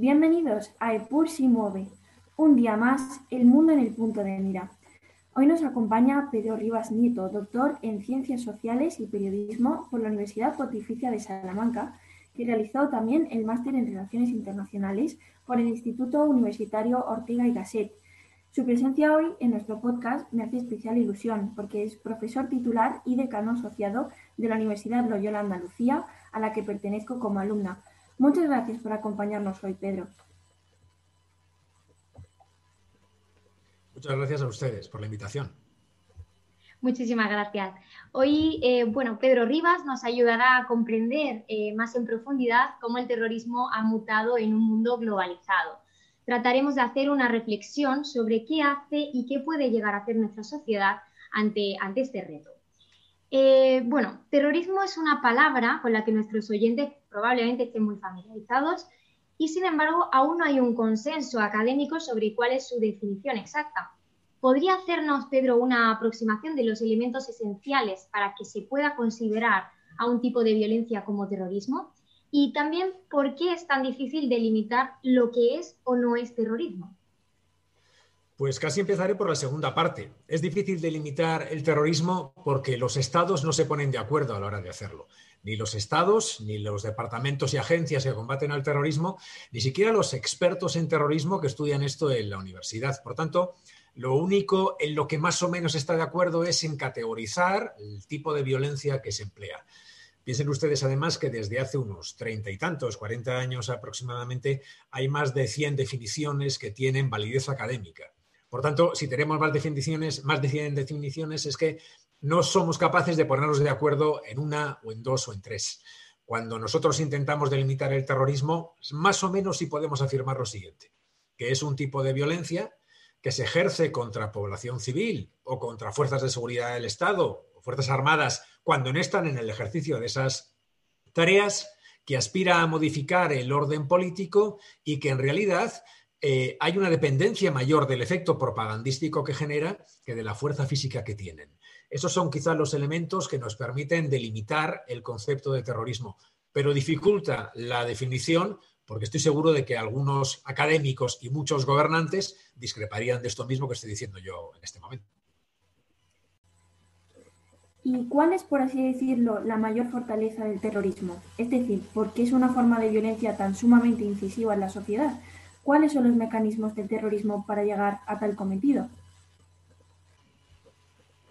Bienvenidos a EPUR si mueve. Un día más, el mundo en el punto de mira. Hoy nos acompaña Pedro Rivas Nieto, doctor en Ciencias Sociales y Periodismo por la Universidad Pontificia de Salamanca, que realizó también el máster en Relaciones Internacionales por el Instituto Universitario Ortega y Gasset. Su presencia hoy en nuestro podcast me hace especial ilusión porque es profesor titular y decano asociado de la Universidad Loyola Andalucía, a la que pertenezco como alumna. Muchas gracias por acompañarnos hoy, Pedro. Muchas gracias a ustedes por la invitación. Muchísimas gracias. Hoy, eh, bueno, Pedro Rivas nos ayudará a comprender eh, más en profundidad cómo el terrorismo ha mutado en un mundo globalizado. Trataremos de hacer una reflexión sobre qué hace y qué puede llegar a hacer nuestra sociedad ante, ante este reto. Eh, bueno, terrorismo es una palabra con la que nuestros oyentes probablemente estén muy familiarizados y sin embargo aún no hay un consenso académico sobre cuál es su definición exacta. ¿Podría hacernos, Pedro, una aproximación de los elementos esenciales para que se pueda considerar a un tipo de violencia como terrorismo? Y también, ¿por qué es tan difícil delimitar lo que es o no es terrorismo? Pues casi empezaré por la segunda parte. Es difícil delimitar el terrorismo porque los estados no se ponen de acuerdo a la hora de hacerlo. Ni los estados, ni los departamentos y agencias que combaten al terrorismo, ni siquiera los expertos en terrorismo que estudian esto en la universidad. Por tanto, lo único en lo que más o menos está de acuerdo es en categorizar el tipo de violencia que se emplea. Piensen ustedes además que desde hace unos treinta y tantos, cuarenta años aproximadamente, hay más de 100 definiciones que tienen validez académica. Por tanto, si tenemos más definiciones, más de 100 definiciones, es que no somos capaces de ponernos de acuerdo en una o en dos o en tres. Cuando nosotros intentamos delimitar el terrorismo, más o menos sí podemos afirmar lo siguiente, que es un tipo de violencia que se ejerce contra población civil o contra fuerzas de seguridad del Estado o fuerzas armadas cuando no están en el ejercicio de esas tareas, que aspira a modificar el orden político y que en realidad eh, hay una dependencia mayor del efecto propagandístico que genera que de la fuerza física que tienen. Esos son quizás los elementos que nos permiten delimitar el concepto de terrorismo, pero dificulta la definición porque estoy seguro de que algunos académicos y muchos gobernantes discreparían de esto mismo que estoy diciendo yo en este momento. ¿Y cuál es, por así decirlo, la mayor fortaleza del terrorismo? Es decir, ¿por qué es una forma de violencia tan sumamente incisiva en la sociedad? ¿Cuáles son los mecanismos del terrorismo para llegar a tal cometido?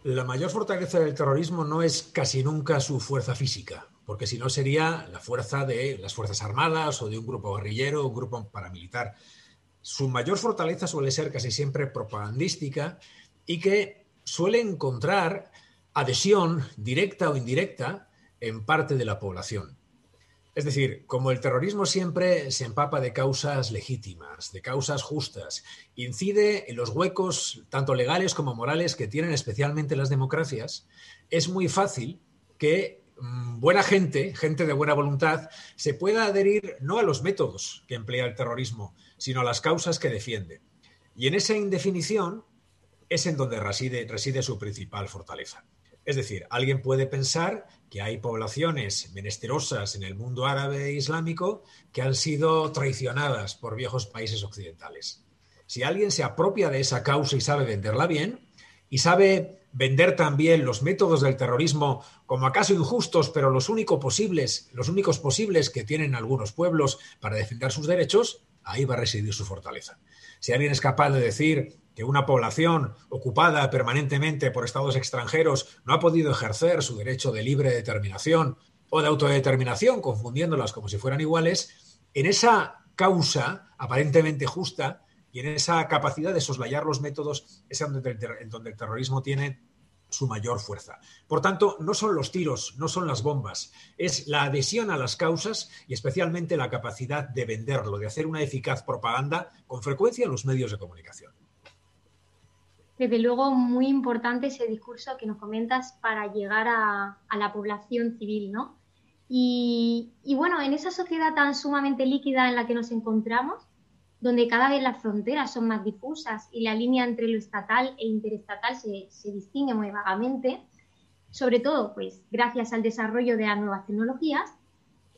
La mayor fortaleza del terrorismo no es casi nunca su fuerza física, porque si no sería la fuerza de las Fuerzas Armadas o de un grupo guerrillero o un grupo paramilitar. Su mayor fortaleza suele ser casi siempre propagandística y que suele encontrar adhesión directa o indirecta en parte de la población. Es decir, como el terrorismo siempre se empapa de causas legítimas, de causas justas, incide en los huecos tanto legales como morales que tienen especialmente las democracias, es muy fácil que mm, buena gente, gente de buena voluntad, se pueda adherir no a los métodos que emplea el terrorismo, sino a las causas que defiende. Y en esa indefinición es en donde reside, reside su principal fortaleza. Es decir, alguien puede pensar que hay poblaciones menesterosas en el mundo árabe e islámico que han sido traicionadas por viejos países occidentales. Si alguien se apropia de esa causa y sabe venderla bien, y sabe vender también los métodos del terrorismo como acaso injustos, pero los, únicos posibles, los únicos posibles que tienen algunos pueblos para defender sus derechos, ahí va a residir su fortaleza. Si alguien es capaz de decir que una población ocupada permanentemente por estados extranjeros no ha podido ejercer su derecho de libre determinación o de autodeterminación, confundiéndolas como si fueran iguales, en esa causa aparentemente justa y en esa capacidad de soslayar los métodos es en donde el terrorismo tiene su mayor fuerza. Por tanto, no son los tiros, no son las bombas, es la adhesión a las causas y especialmente la capacidad de venderlo, de hacer una eficaz propaganda con frecuencia en los medios de comunicación desde luego muy importante ese discurso que nos comentas para llegar a, la población civil, ¿no? Y, bueno, en esa sociedad tan sumamente líquida en la que nos encontramos, donde cada vez las fronteras son más difusas y la línea entre lo estatal e interestatal se, se distingue muy vagamente, sobre todo pues gracias al desarrollo de las nuevas tecnologías,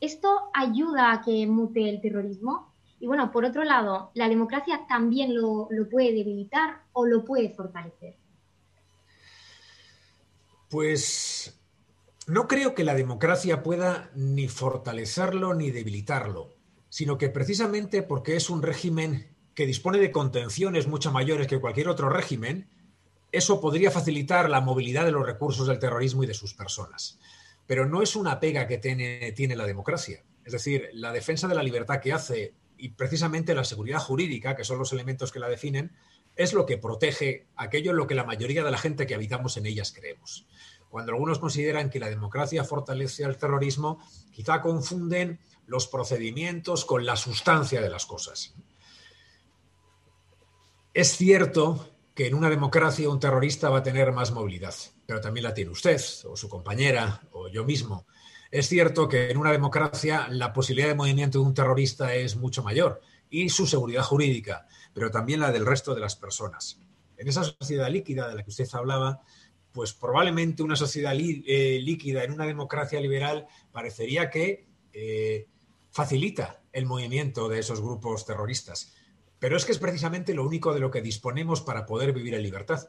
esto ayuda a que mute el terrorismo Y bueno, por otro lado, ¿la democracia también lo, puede debilitar o lo puede fortalecer? Pues no creo que la democracia pueda ni fortalecerlo ni debilitarlo, sino que precisamente porque es un régimen que dispone de contenciones mucho mayores que cualquier otro régimen, eso podría facilitar la movilidad de los recursos del terrorismo y de sus personas. Pero no es una pega que tiene, tiene la democracia. Es decir, la defensa de la libertad que hace y precisamente la seguridad jurídica, que son los elementos que la definen, es lo que protege aquello en lo que la mayoría de la gente que habitamos en ellas creemos. Cuando algunos consideran que la democracia fortalece al terrorismo, quizá confunden los procedimientos con la sustancia de las cosas. Es cierto que en una democracia un terrorista va a tener más movilidad, pero también la tiene usted, o su compañera, o yo mismo. Es cierto que en una democracia la posibilidad de movimiento de un terrorista es mucho mayor y su seguridad jurídica, pero también la del resto de las personas. En esa sociedad líquida de la que usted hablaba, pues probablemente una sociedad eh, líquida en una democracia liberal parecería que eh, facilita el movimiento de esos grupos terroristas. Pero es que es precisamente lo único de lo que disponemos para poder vivir en libertad.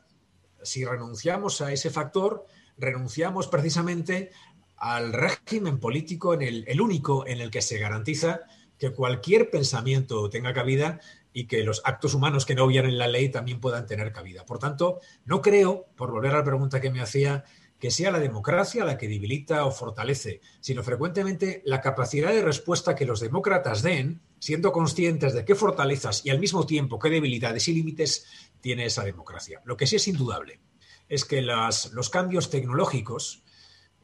Si renunciamos a ese factor, renunciamos precisamente al régimen político, en el, único en el que se garantiza que cualquier pensamiento tenga cabida y que los actos humanos que no en la ley también puedan tener cabida. Por tanto, no creo, por volver a la pregunta que me hacía, que sea la democracia la que debilita o fortalece, sino frecuentemente la capacidad de respuesta que los demócratas den, siendo conscientes de qué fortalezas y al mismo tiempo qué debilidades y límites tiene esa democracia. Lo que sí es indudable es que los cambios tecnológicos,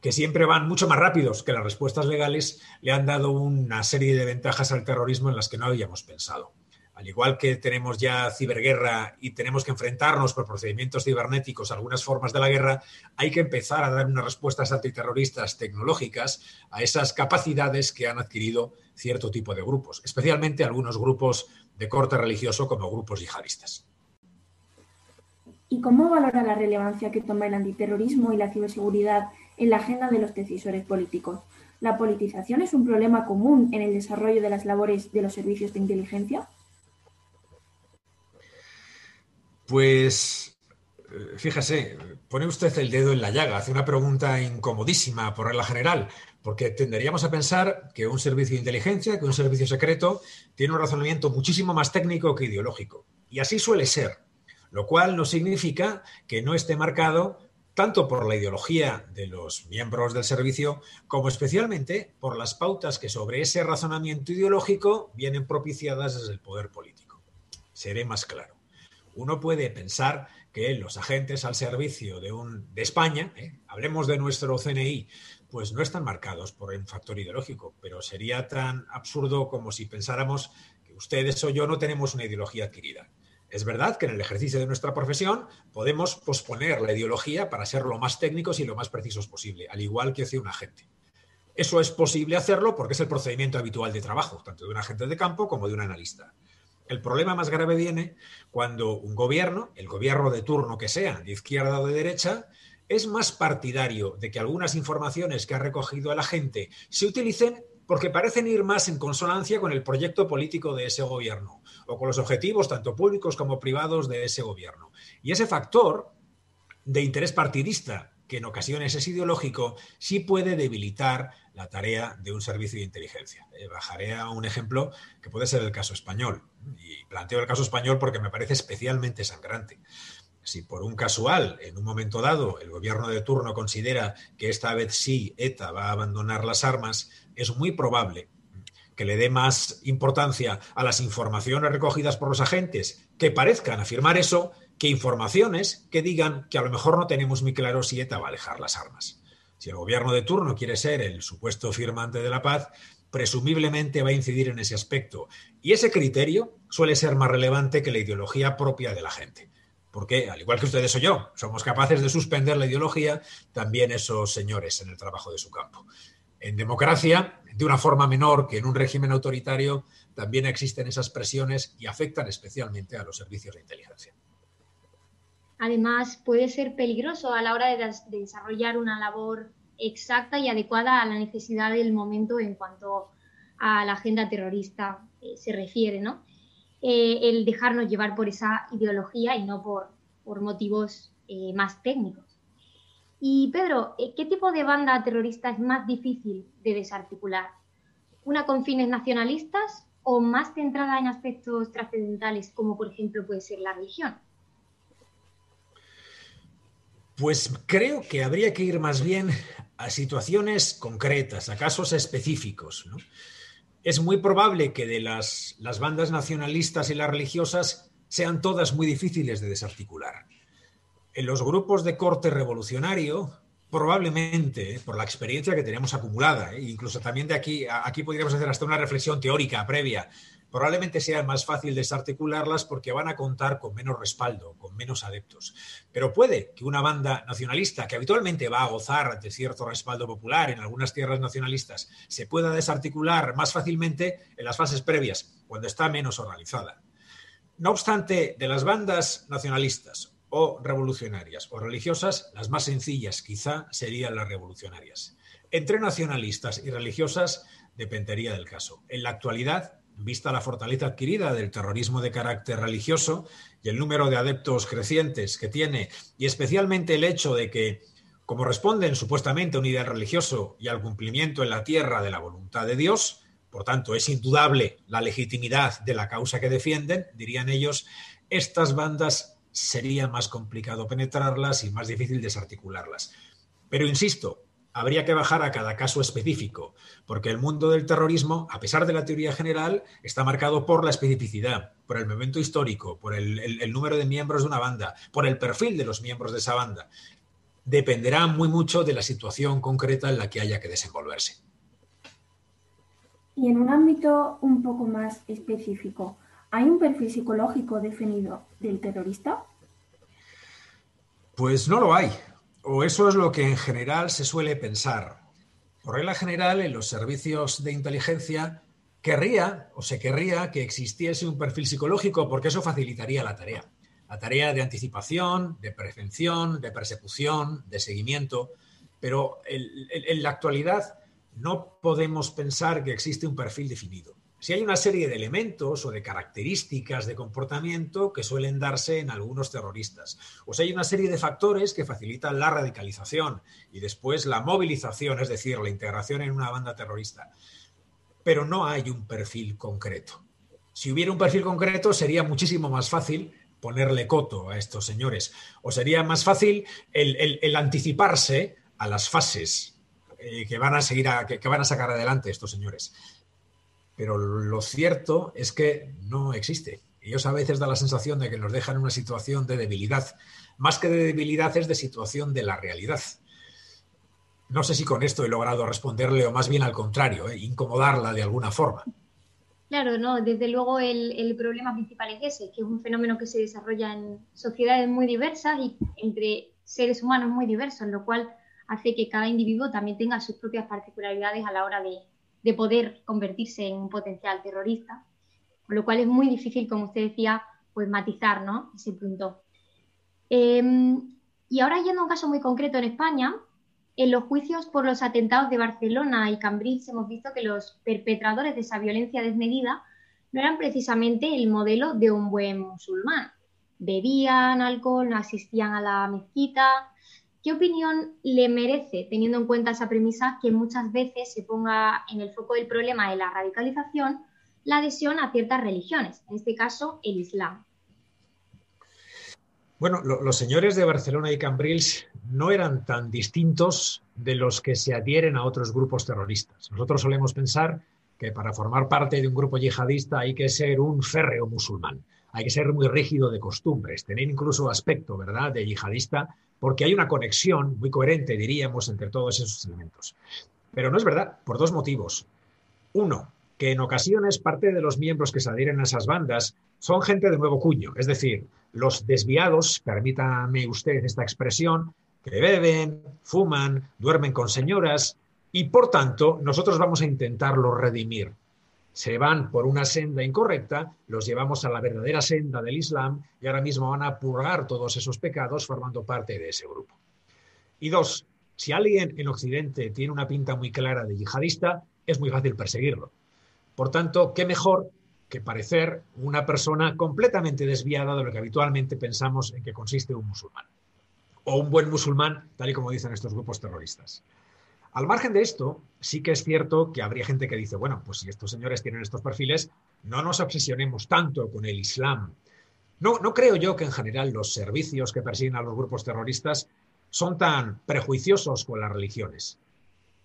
que siempre van mucho más rápidos que las respuestas legales, le han dado una serie de ventajas al terrorismo en las que no habíamos pensado. Al igual que tenemos ya ciberguerra y tenemos que enfrentarnos por procedimientos cibernéticos a algunas formas de la guerra, hay que empezar a dar unas respuestas antiterroristas tecnológicas a esas capacidades que han adquirido cierto tipo de grupos, especialmente algunos grupos de corte religioso como grupos yihadistas. ¿Y cómo valora la relevancia que toma el antiterrorismo y la ciberseguridad en la agenda de los decisores políticos. ¿La politización es un problema común en el desarrollo de las labores de los servicios de inteligencia? Pues eh, fíjese, pone usted el dedo en la llaga, hace una pregunta incomodísima por regla general, porque tenderíamos a pensar que un servicio de inteligencia, que un servicio secreto, tiene un razonamiento muchísimo más técnico que ideológico. Y así suele ser, lo cual no significa que no esté marcado tanto por la ideología de los miembros del servicio como especialmente por las pautas que sobre ese razonamiento ideológico vienen propiciadas desde el poder político. Seré más claro. Uno puede pensar que los agentes al servicio de, un, de España, ¿eh? hablemos de nuestro CNI, pues no están marcados por un factor ideológico, pero sería tan absurdo como si pensáramos que ustedes o yo no tenemos una ideología adquirida. Es verdad que en el ejercicio de nuestra profesión podemos posponer la ideología para ser lo más técnicos y lo más precisos posible, al igual que hace un agente. Eso es posible hacerlo porque es el procedimiento habitual de trabajo, tanto de un agente de campo como de un analista. El problema más grave viene cuando un gobierno, el gobierno de turno que sea, de izquierda o de derecha, es más partidario de que algunas informaciones que ha recogido el agente se utilicen porque parecen ir más en consonancia con el proyecto político de ese gobierno o con los objetivos tanto públicos como privados de ese gobierno. Y ese factor de interés partidista, que en ocasiones es ideológico, sí puede debilitar la tarea de un servicio de inteligencia. Eh, bajaré a un ejemplo que puede ser el caso español. Y planteo el caso español porque me parece especialmente sangrante. Si por un casual, en un momento dado, el gobierno de turno considera que esta vez sí ETA va a abandonar las armas, es muy probable que le dé más importancia a las informaciones recogidas por los agentes que parezcan afirmar eso que informaciones que digan que a lo mejor no tenemos muy claro si ETA va a dejar las armas. Si el gobierno de turno quiere ser el supuesto firmante de la paz, presumiblemente va a incidir en ese aspecto. Y ese criterio suele ser más relevante que la ideología propia de la gente. Porque, al igual que ustedes o yo, somos capaces de suspender la ideología, también esos señores en el trabajo de su campo. En democracia, de una forma menor que en un régimen autoritario, también existen esas presiones y afectan especialmente a los servicios de inteligencia. Además, puede ser peligroso a la hora de, desarrollar una labor exacta y adecuada a la necesidad del momento en cuanto a la agenda terrorista. eh, se refiere, ¿no? Eh, el dejarnos llevar por esa ideología y no por, por motivos más técnicos. Y Pedro, ¿qué tipo de banda terrorista es más difícil de desarticular? ¿Una con fines nacionalistas o más centrada en aspectos trascendentales como por ejemplo puede ser la religión? Pues creo que habría que ir más bien a situaciones concretas, a casos específicos. Es muy probable que de las, las bandas nacionalistas y las religiosas sean todas muy difíciles de desarticular. En los grupos de corte revolucionario, probablemente, por la experiencia que tenemos acumulada, e incluso también de aquí, aquí podríamos hacer hasta una reflexión teórica previa, probablemente sea más fácil desarticularlas porque van a contar con menos respaldo, con menos adeptos. Pero puede que una banda nacionalista, que habitualmente va a gozar de cierto respaldo popular en algunas tierras nacionalistas, se pueda desarticular más fácilmente en las fases previas, cuando está menos organizada. No obstante, de las bandas nacionalistas o revolucionarias o religiosas, las más sencillas quizá serían las revolucionarias. Entre nacionalistas y religiosas dependería del caso. En la actualidad, vista la fortaleza adquirida del terrorismo de carácter religioso y el número de adeptos crecientes que tiene, y especialmente el hecho de que, como responden supuestamente a un ideal religioso y al cumplimiento en la tierra de la voluntad de Dios, por tanto es indudable la legitimidad de la causa que defienden, dirían ellos, estas bandas sería más complicado penetrarlas y más difícil desarticularlas. Pero insisto, habría que bajar a cada caso específico, porque el mundo del terrorismo, a pesar de la teoría general, está marcado por la especificidad, por el momento histórico, por el, número de miembros de una banda, por el perfil de los miembros de esa banda. Dependerá muy mucho de la situación concreta en la que haya que desenvolverse. Y en un ámbito un poco más específico, ¿hay un perfil psicológico definido del terrorista? Pues no lo hay o eso es lo que en general se suele pensar. Por regla general, en los servicios de inteligencia querría o se querría que existiese un perfil psicológico porque eso facilitaría la tarea. La tarea de anticipación, de prevención, de persecución, de seguimiento. Pero en la actualidad no podemos pensar que existe un perfil definido si hay una serie de elementos o de características de comportamiento que suelen darse en algunos terroristas, o si hay una serie de factores que facilitan la radicalización y después la movilización, es decir, la integración en una banda terrorista. Pero no hay un perfil concreto. Si hubiera un perfil concreto, sería muchísimo más fácil ponerle coto a estos señores, o sería más fácil el, anticiparse a las fases eh, que van a seguir que van a sacar adelante estos señores pero lo cierto es que no existe. Ellos a veces da la sensación de que nos dejan en una situación de debilidad. Más que de debilidad es de situación de la realidad. No sé si con esto he logrado responderle o más bien al contrario, ¿eh? incomodarla de alguna forma. Claro, no, desde luego el, el, problema principal es ese, que es un fenómeno que se desarrolla en sociedades muy diversas y entre seres humanos muy diversos, lo cual hace que cada individuo también tenga sus propias particularidades a la hora de, de poder convertirse en un potencial terrorista, con lo cual es muy difícil, como usted decía, pues matizar ¿no? ese punto. Em, y ahora yendo a un caso muy concreto en España, en los juicios por los atentados de Barcelona y Cambrils hemos visto que los perpetradores de esa violencia desmedida no eran precisamente el modelo de un buen musulmán. Bebían alcohol, no asistían a la mezquita, ¿Qué opinión le merece, teniendo en cuenta esa premisa, que muchas veces se ponga en el foco del problema de la radicalización la adhesión a ciertas religiones, en este caso el Islam? Bueno, los señores de Barcelona y Cambrils no eran tan distintos de los que se adhieren a otros grupos terroristas. Nosotros solemos pensar que para formar parte de un grupo yihadista hay que ser un férreo musulmán, hay que ser muy rígido de costumbres, tener incluso aspecto, ¿verdad?, de yihadista porque hay una conexión muy coherente, diríamos, entre todos esos elementos. Pero no es verdad, por dos motivos. Uno, que en ocasiones parte de los miembros que se adhieren a esas bandas son gente de nuevo cuño, es decir, los desviados, permítame usted esta expresión, que beben, fuman, duermen con señoras y por tanto nosotros vamos a intentarlo redimir se van por una senda incorrecta, los llevamos a la verdadera senda del Islam y ahora mismo van a purgar todos esos pecados formando parte de ese grupo. Y dos, si alguien en Occidente tiene una pinta muy clara de yihadista, es muy fácil perseguirlo. Por tanto, qué mejor que parecer una persona completamente desviada de lo que habitualmente pensamos en que consiste un musulmán. O un buen musulmán, tal y como dicen estos grupos terroristas. Al margen de esto, sí que es cierto que habría gente que dice, bueno, pues si estos señores tienen estos perfiles, no nos obsesionemos tanto con el Islam. No, no creo yo que en general los servicios que persiguen a los grupos terroristas son tan prejuiciosos con las religiones.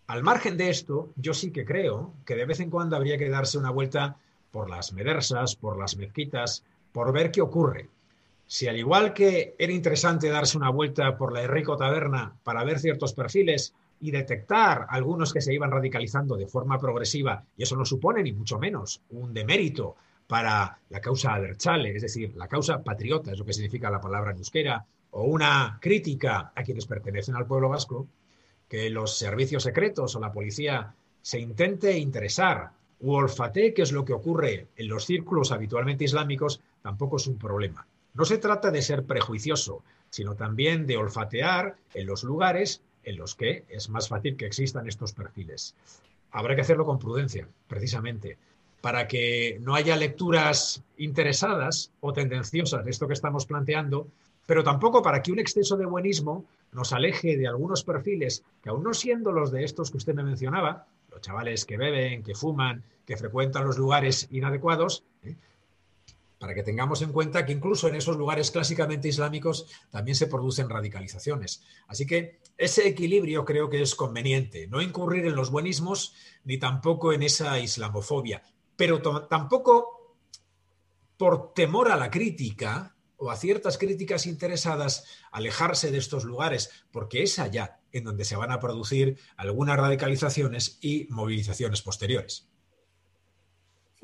Al margen de esto, yo sí que creo que de vez en cuando habría que darse una vuelta por las medersas, por las mezquitas, por ver qué ocurre. Si al igual que era interesante darse una vuelta por la Enrico Taberna para ver ciertos perfiles y detectar algunos que se iban radicalizando de forma progresiva, y eso no supone ni mucho menos un demérito para la causa aderchale, es decir, la causa patriota, es lo que significa la palabra en euskera, o una crítica a quienes pertenecen al pueblo vasco, que los servicios secretos o la policía se intente interesar u olfatee qué es lo que ocurre en los círculos habitualmente islámicos, tampoco es un problema. No se trata de ser prejuicioso, sino también de olfatear en los lugares en los que es más fácil que existan estos perfiles. Habrá que hacerlo con prudencia, precisamente, para que no haya lecturas interesadas o tendenciosas de esto que estamos planteando, pero tampoco para que un exceso de buenismo nos aleje de algunos perfiles que, aun no siendo los de estos que usted me mencionaba, los chavales que beben, que fuman, que frecuentan los lugares inadecuados, ¿eh? Para que tengamos en cuenta que incluso en esos lugares clásicamente islámicos también se producen radicalizaciones. Así que ese equilibrio creo que es conveniente, no incurrir en los buenismos ni tampoco en esa islamofobia, pero tampoco por temor a la crítica o a ciertas críticas interesadas alejarse de estos lugares, porque es allá en donde se van a producir algunas radicalizaciones y movilizaciones posteriores.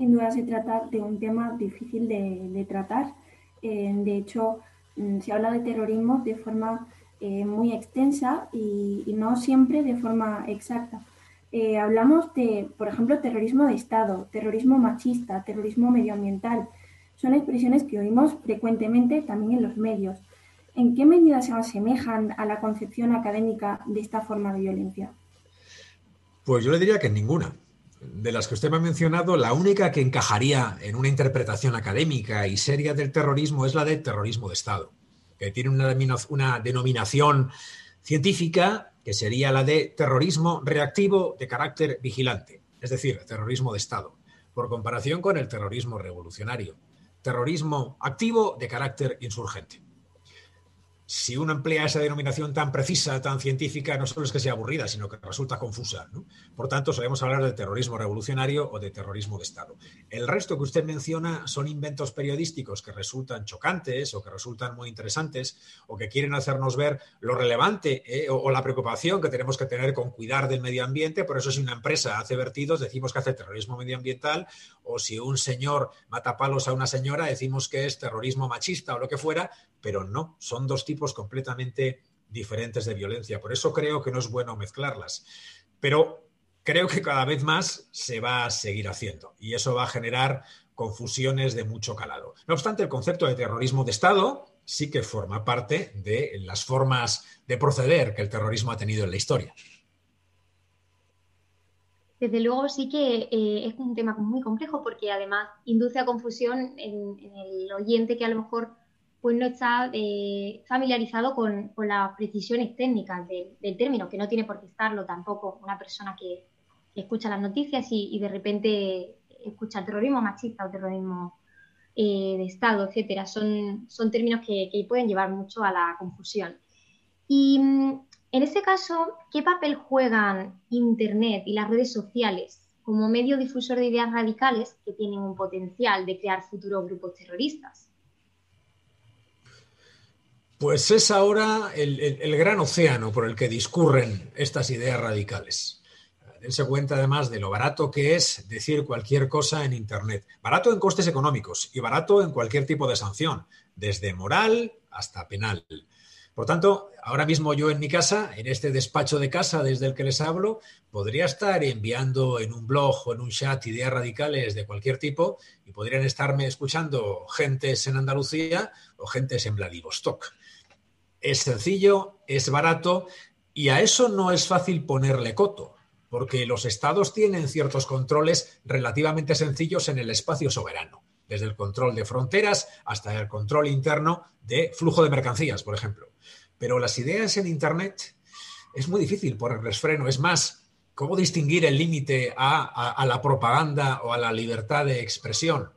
Sin duda se trata de un tema difícil de, tratar. Eh, de hecho, mm, se habla de terrorismo de forma eh, muy extensa y, no siempre de forma exacta. Eh, hablamos de, por ejemplo, terrorismo de Estado, terrorismo machista, terrorismo medioambiental. Son expresiones que oímos frecuentemente también en los medios. ¿En qué medida se asemejan a la concepción académica de esta forma de violencia? Pues yo le diría que en ninguna de las que usted me ha mencionado, la única que encajaría en una interpretación académica y seria del terrorismo es la de terrorismo de Estado, que tiene una, una denominación científica que sería la de terrorismo reactivo de carácter vigilante, es decir, terrorismo de Estado, por comparación con el terrorismo revolucionario, terrorismo activo de carácter insurgente si uno emplea esa denominación tan precisa, tan científica, no solo es que sea aburrida, sino que resulta confusa. Por tanto, solemos hablar de terrorismo revolucionario o de terrorismo de Estado. El resto que usted menciona son inventos periodísticos que resultan chocantes o que resultan muy interesantes o que quieren hacernos ver lo relevante eh, o, la preocupación que tenemos que tener con cuidar del medio ambiente. Por eso si una empresa hace vertidos, decimos que hace terrorismo medioambiental o si un señor mata palos a una señora, decimos que es terrorismo machista o lo que fuera, pero no, son dos tipos completamente diferentes de violencia. Por eso creo que no es bueno mezclarlas. Pero creo que cada vez más se va a seguir haciendo y eso va a generar confusiones de mucho calado. No obstante, el concepto de terrorismo de Estado sí que forma parte de las formas de proceder que el terrorismo ha tenido en la historia. Desde luego sí que eh, es un tema muy complejo porque además induce a confusión en, el oyente que a lo mejor pues no está eh, familiarizado con, las precisiones técnicas del término, que no tiene por qué estarlo tampoco una persona que, escucha las noticias y, de repente escucha terrorismo machista o terrorismo eh, de Estado, etcétera. Son, términos que, pueden llevar mucho a la confusión. Y mm, en este caso, ¿qué papel juegan Internet y las redes sociales como medio difusor de ideas radicales que tienen un potencial de crear futuros grupos terroristas? Pues es ahora el, gran océano por el que discurren estas ideas radicales. Dense cuenta además de lo barato que es decir cualquier cosa en Internet. Barato en costes económicos y barato en cualquier tipo de sanción, desde moral hasta penal. Por tanto, ahora mismo yo en mi casa, en este despacho de casa desde el que les hablo, podría estar enviando en un blog o en un chat ideas radicales de cualquier tipo y podrían estarme escuchando gentes en Andalucía o gentes en Vladivostok es sencillo, es barato y a eso no es fácil ponerle coto. porque los estados tienen ciertos controles relativamente sencillos en el espacio soberano, desde el control de fronteras hasta el control interno de flujo de mercancías, por ejemplo. Pero las ideas en Internet es muy difícil ponerles freno. Es más, ¿cómo distinguir el límite a, la propaganda o a la libertad de expresión?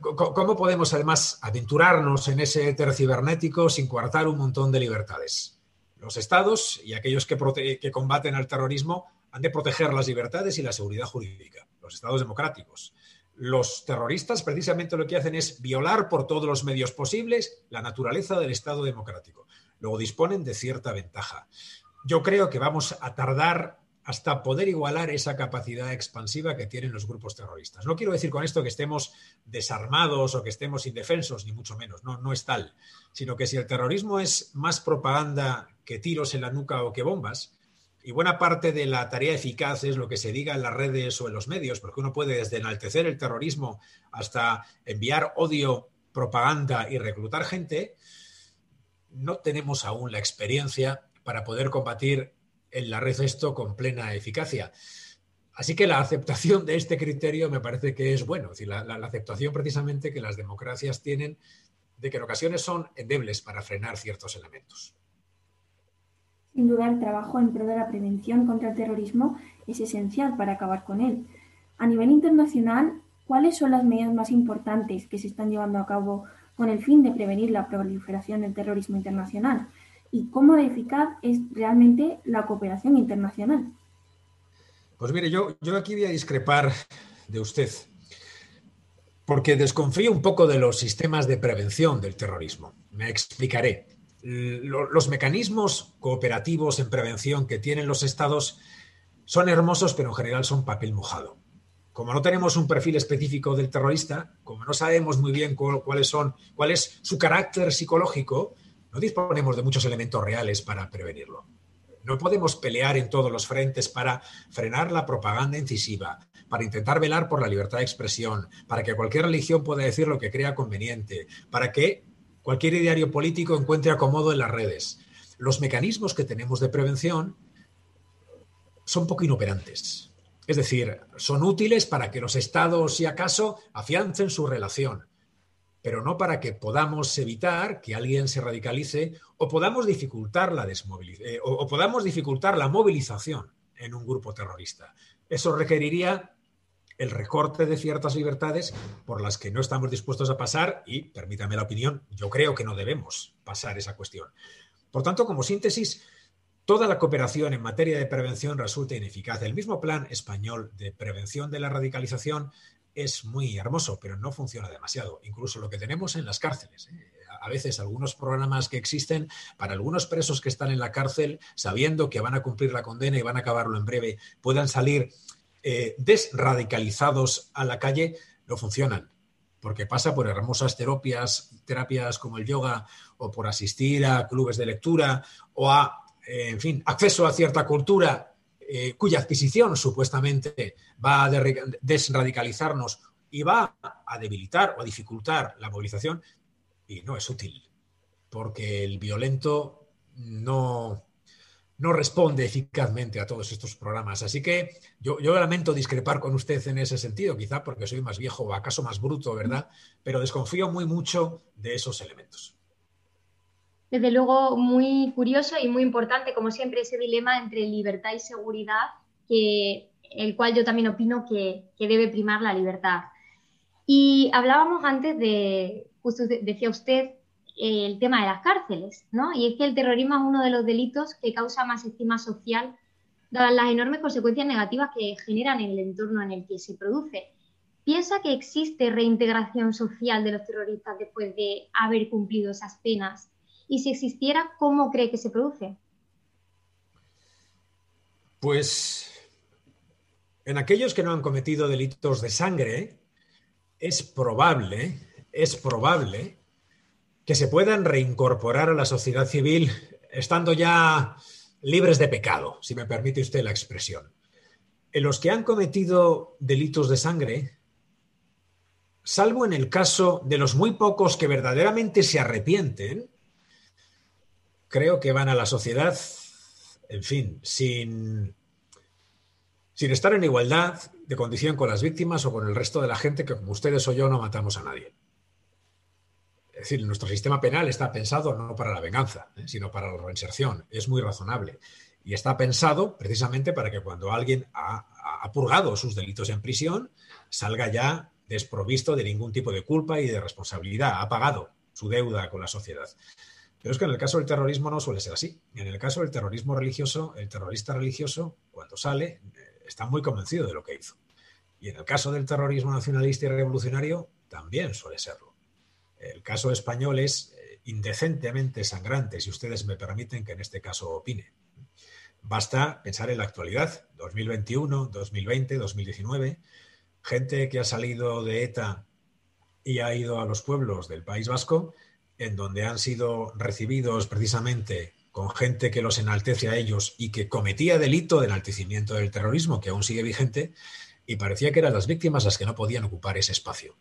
¿Cómo podemos además aventurarnos en ese éter cibernético sin coartar un montón de libertades? Los estados y aquellos que, que combaten al terrorismo han de proteger las libertades y la seguridad jurídica, los estados democráticos. Los terroristas precisamente lo que hacen es violar por todos los medios posibles la naturaleza del Estado democrático. Luego disponen de cierta ventaja. Yo creo que vamos a tardar hasta poder igualar esa capacidad expansiva que tienen los grupos terroristas. No quiero decir con esto que estemos desarmados o que estemos indefensos, ni mucho menos, no, no es tal, sino que si el terrorismo es más propaganda que tiros en la nuca o que bombas, y buena parte de la tarea eficaz es lo que se diga en las redes o en los medios, porque uno puede desde enaltecer el terrorismo hasta enviar odio, propaganda y reclutar gente, no tenemos aún la experiencia para poder combatir en la red esto con plena eficacia. Así que la aceptación de este criterio me parece que es bueno, es decir, la, aceptación precisamente que las democracias tienen de que en ocasiones son endebles para frenar ciertos elementos. Sin duda, el trabajo en pro de la prevención contra el terrorismo es esencial para acabar con él. A nivel internacional, ¿cuáles son las medidas más importantes que se están llevando a cabo con el fin de prevenir la proliferación del terrorismo internacional? Y cómo de eficaz es realmente la cooperación internacional. Pues mire, yo, yo aquí voy a discrepar de usted, porque desconfío un poco de los sistemas de prevención del terrorismo. Me explicaré. Los mecanismos cooperativos en prevención que tienen los estados son hermosos, pero en general son papel mojado. Como no tenemos un perfil específico del terrorista, como no sabemos muy bien cuáles son, cuál es su carácter psicológico, no disponemos de muchos elementos reales para prevenirlo. No podemos pelear en todos los frentes para frenar la propaganda incisiva, para intentar velar por la libertad de expresión, para que cualquier religión pueda decir lo que crea conveniente, para que cualquier ideario político encuentre acomodo en las redes. Los mecanismos que tenemos de prevención son poco inoperantes. Es decir, son útiles para que los estados, si acaso, afiancen su relación, pero no para que podamos evitar que alguien se radicalice o podamos dificultar la, eh, o, podamos dificultar la movilización en un grupo terrorista. Eso requeriría el recorte de ciertas libertades por las que no estamos dispuestos a pasar y, permítame la opinión, yo creo que no debemos pasar esa cuestión. Por tanto, como síntesis, toda la cooperación en materia de prevención resulta ineficaz. El mismo plan español de prevención de la radicalización es muy hermoso, pero no funciona demasiado. Incluso lo que tenemos en las cárceles. ¿eh? A veces algunos programas que existen para algunos presos que están en la cárcel, sabiendo que van a cumplir la condena y van a acabarlo en breve, puedan salir eh, desradicalizados a la calle, no funcionan. Porque pasa por hermosas terapias, terapias como el yoga, o por asistir a clubes de lectura, o a, eh, en fin, acceso a cierta cultura eh, cuya adquisición supuestamente va a desradicalizarnos y va a debilitar o a dificultar la movilización, y no es útil, porque el violento no, no responde eficazmente a todos estos programas. Así que yo, yo, lamento discrepar con usted en ese sentido, quizá porque soy más viejo o acaso más bruto, ¿verdad? Pero desconfío muy mucho de esos elementos desde luego muy curioso y muy importante, como siempre, ese dilema entre libertad y seguridad, el cual yo también opino que, debe primar la libertad. Y hablábamos antes de, justo decía usted, el tema de las cárceles, ¿no? Y es que el terrorismo es uno de los delitos que causa más estima social, dadas las enormes consecuencias negativas que generan en el entorno en el que se produce. ¿Piensa que existe reintegración social de los terroristas después de haber cumplido esas penas y si existiera, ¿cómo cree que se produce? Pues en aquellos que no han cometido delitos de sangre, es probable, es probable que se puedan reincorporar a la sociedad civil estando ya libres de pecado, si me permite usted la expresión. En los que han cometido delitos de sangre, salvo en el caso de los muy pocos que verdaderamente se arrepienten, creo que van a la sociedad, en fin, sin, sin estar en igualdad de condición con las víctimas o con el resto de la gente que como ustedes o yo no matamos a nadie. Es decir, nuestro sistema penal está pensado no para la venganza, ¿eh? sino para la reinserción. Es muy razonable. Y está pensado precisamente para que cuando alguien ha, ha purgado sus delitos en prisión, salga ya desprovisto de ningún tipo de culpa y de responsabilidad. Ha pagado su deuda con la sociedad. Pero es que en el caso del terrorismo no suele ser así. En el caso del terrorismo religioso, el terrorista religioso, cuando sale, eh, está muy convencido de lo que hizo. Y en el caso del terrorismo nacionalista y revolucionario, también suele serlo. El caso español es eh, indecentemente sangrante, si ustedes me permiten que en este caso opine. Basta pensar en la actualidad, 2021, 2020, 2019, gente que ha salido de ETA y ha ido a los pueblos del País Vasco, en donde han sido recibidos precisamente con gente que los enaltece a ellos y que cometía delito de enaltecimiento del terrorismo, que aún sigue vigente, y parecía que eran las víctimas las que no podían ocupar ese espacio.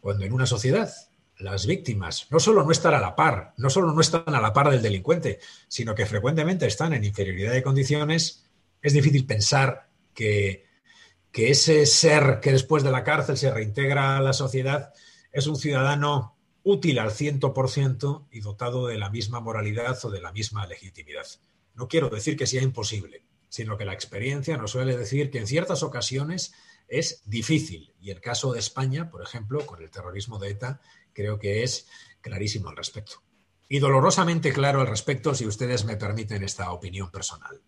Cuando en una sociedad las víctimas no solo no están a la par, no solo no están a la par del delincuente, sino que frecuentemente están en inferioridad de condiciones, es difícil pensar que que ese ser que después de la cárcel se reintegra a la sociedad es un ciudadano útil al 100% y dotado de la misma moralidad o de la misma legitimidad. No quiero decir que sea imposible, sino que la experiencia nos suele decir que en ciertas ocasiones es difícil. Y el caso de España, por ejemplo, con el terrorismo de ETA, creo que es clarísimo al respecto. Y dolorosamente claro al respecto, si ustedes me permiten esta opinión personal.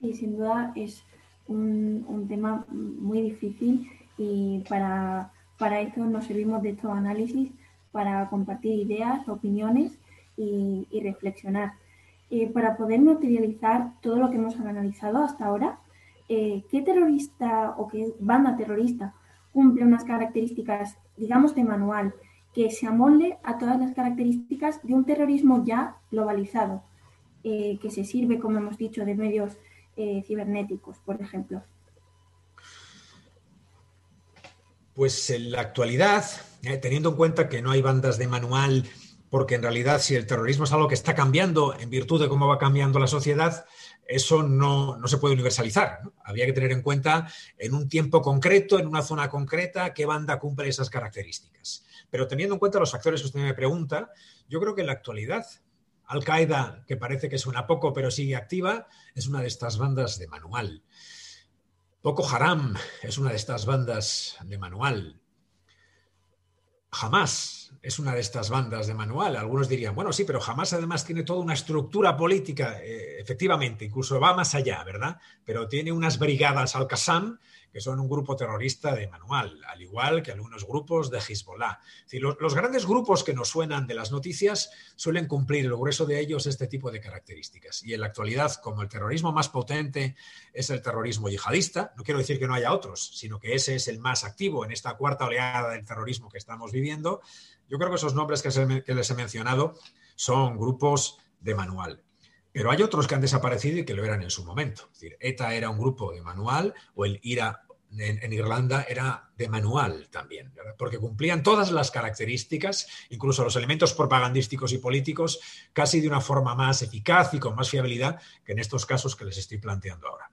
Sí, sin duda es un, tema muy difícil y para, para eso nos servimos de estos análisis para compartir ideas, opiniones y, reflexionar. Eh, para poder materializar todo lo que hemos analizado hasta ahora, eh, ¿qué terrorista o qué banda terrorista cumple unas características, digamos, de manual, que se amolde a todas las características de un terrorismo ya globalizado, eh, que se sirve, como hemos dicho, de medios cibernéticos, por ejemplo? Pues en la actualidad, eh, teniendo en cuenta que no hay bandas de manual, porque en realidad si el terrorismo es algo que está cambiando en virtud de cómo va cambiando la sociedad, eso no, se puede universalizar. Había que tener en cuenta en un tiempo concreto, en una zona concreta, qué banda cumple esas características. Pero teniendo en cuenta los factores que usted me pregunta, yo creo que en la actualidad al-Qaeda, que parece que suena poco pero sigue activa, es una de estas bandas de manual. Boko Haram es una de estas bandas de manual. Hamas es una de estas bandas de manual. Algunos dirían, bueno, sí, pero Hamas además tiene toda una estructura política, eh, efectivamente, incluso va más allá, ¿verdad? Pero tiene unas brigadas al-Qassam que son un grupo terrorista de manual, al igual que algunos grupos de Hezbollah. los, grandes grupos que nos suenan de las noticias suelen cumplir el grueso de ellos este tipo de características. Y en la actualidad, como el terrorismo más potente es el terrorismo yihadista, no quiero decir que no haya otros, sino que ese es el más activo en esta cuarta oleada del terrorismo que estamos viviendo, yo creo que esos nombres que, les he mencionado son grupos de manual. Pero hay otros que han desaparecido y que lo eran en su momento. Es decir, ETA era un grupo de manual o el IRA en, Irlanda era de manual también, porque cumplían todas las características, incluso los elementos propagandísticos y políticos, casi de una forma más eficaz y con más fiabilidad que en estos casos que les estoy planteando ahora.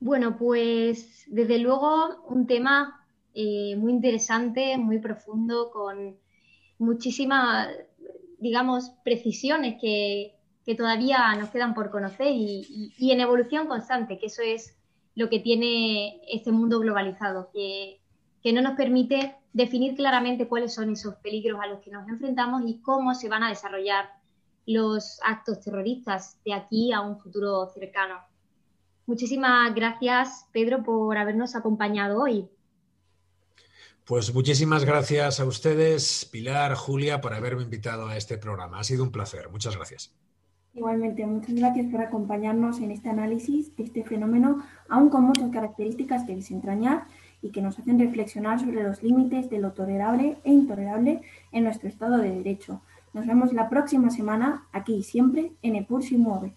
Bueno, pues desde luego un tema eh, muy interesante, muy profundo, con muchísimas digamos, precisiones que, todavía nos quedan por conocer y, en evolución constante, que eso es lo que tiene este mundo globalizado, que, que no nos permite definir claramente cuáles son esos peligros a los que nos enfrentamos y cómo se van a desarrollar los actos terroristas de aquí a un futuro cercano. Muchísimas gracias, Pedro, por habernos acompañado hoy. Pues muchísimas gracias a ustedes, Pilar, Julia, por haberme invitado a este programa. Ha sido un placer. Muchas gracias. Igualmente, muchas gracias por acompañarnos en este análisis de este fenómeno, aún con muchas características que desentrañar y que nos hacen reflexionar sobre los límites de lo tolerable e intolerable en nuestro Estado de Derecho. Nos vemos la próxima semana aquí, siempre en EPUR si mueve.